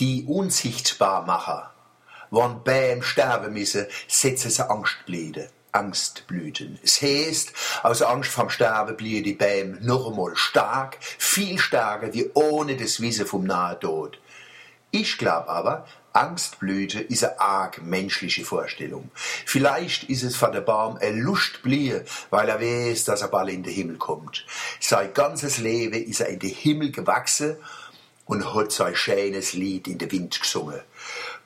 Die Unsichtbarmacher, wann beim Sterben müssen, setzen sie Angstblüten. Angstblüten. Es heißt, aus Angst vom Sterben blieben die Bäume noch einmal stark, viel stärker wie ohne das Wissen vom Nahtod. Ich glaube aber, Angstblüte ist eine arg menschliche Vorstellung. Vielleicht ist es von der Baum ein Lustblie, weil er weiß, dass er bald in den Himmel kommt. Sein ganzes Leben ist er in den Himmel gewachsen und hat sein schönes Lied in den Wind gesungen.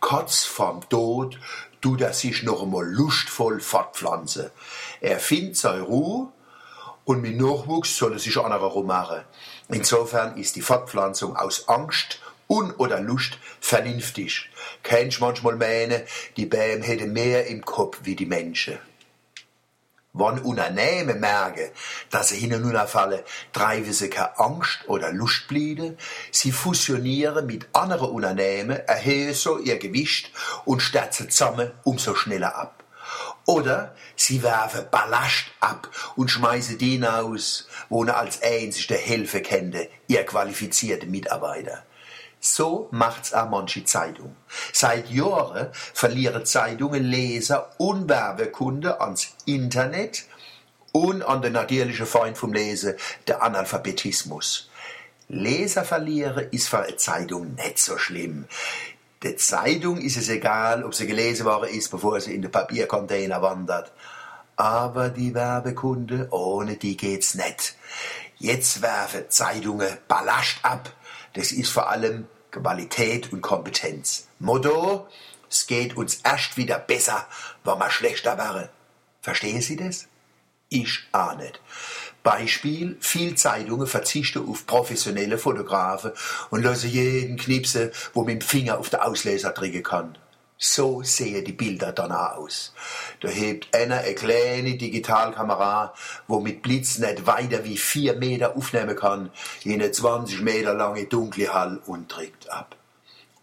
Kurz vorm Tod tut er sich noch einmal lustvoll fortpflanzen. Er findet seine Ruhe und mit Nachwuchs soll er sich anderer rummachen. Insofern ist die Fortpflanzung aus Angst und oder Lust vernünftig. Kennst manchmal meinen, die Bäume hätten mehr im Kopf wie die Menschen. Wenn Unternehmen merken, dass sie hin und treiben sie keine Angst oder Lust blieben. Sie fusionieren mit anderen Unternehmen, erhöhen so ihr Gewicht und stürzen zusammen umso schneller ab. Oder sie werfen Ballast ab und schmeißen den aus, wo er als einzige Hilfe kennt, ihr qualifizierte Mitarbeiter. So macht's auch manche Zeitung. Seit Jahren verlieren Zeitungen Leser und Werbekunde ans Internet und an den natürlichen Feind vom Lesen, der Analphabetismus. Leser verlieren ist für eine Zeitung nicht so schlimm. Der Zeitung ist es egal, ob sie gelesen worden ist, bevor sie in den Papiercontainer wandert. Aber die Werbekunde, ohne die geht's nicht. Jetzt werfen Zeitungen Ballast ab. Das ist vor allem Qualität und Kompetenz. Motto, es geht uns erst wieder besser, wenn wir schlechter wären. Verstehen Sie das? Ich auch nicht. Beispiel, viel Zeitungen verzichten auf professionelle Fotografen und lassen jeden knipsen, wo mit dem Finger auf den Ausleser drücken kann. So sehen die Bilder dann auch aus. Da hebt einer eine kleine Digitalkamera, wo mit Blitz nicht weiter wie vier Meter aufnehmen kann, in eine 20 Meter lange dunkle Hall und trägt ab.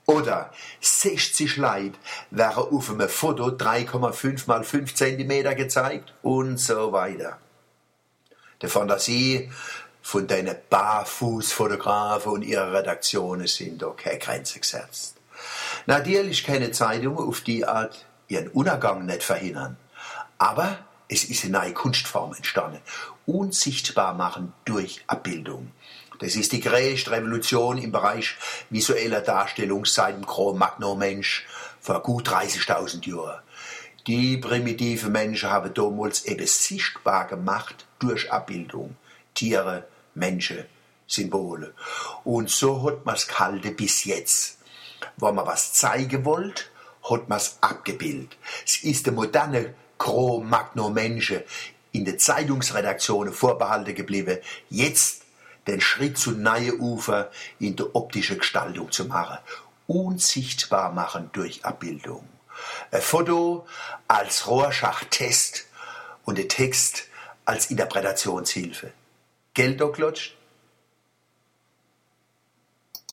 Oder 60 Leute wären auf einem Foto 3,5 mal 5 cm gezeigt und so weiter. Die Fantasie von deinen Barfußfotografen und ihrer Redaktionen sind da keine Grenze gesetzt. Natürlich keine Zeitung auf die Art ihren Untergang nicht verhindern. Aber es ist eine neue Kunstform entstanden. Unsichtbar machen durch Abbildung. Das ist die größte Revolution im Bereich visueller Darstellung seit dem Cro-Magnon-Mensch vor gut 30.000 Jahren. Die primitiven Menschen haben damals eben sichtbar gemacht durch Abbildung. Tiere, Menschen, Symbole. Und so hat man es gehalten bis jetzt wenn man was zeigen wollt, hat man es abgebildet. Es ist der moderne Cro-Magnon-Menschen in den Zeitungsredaktionen vorbehalten geblieben, jetzt den Schritt zu neue Ufer in der optischen Gestaltung zu machen. Unsichtbar machen durch Abbildung. Ein Foto als Rorschach-Test und der Text als Interpretationshilfe. Geld klatscht,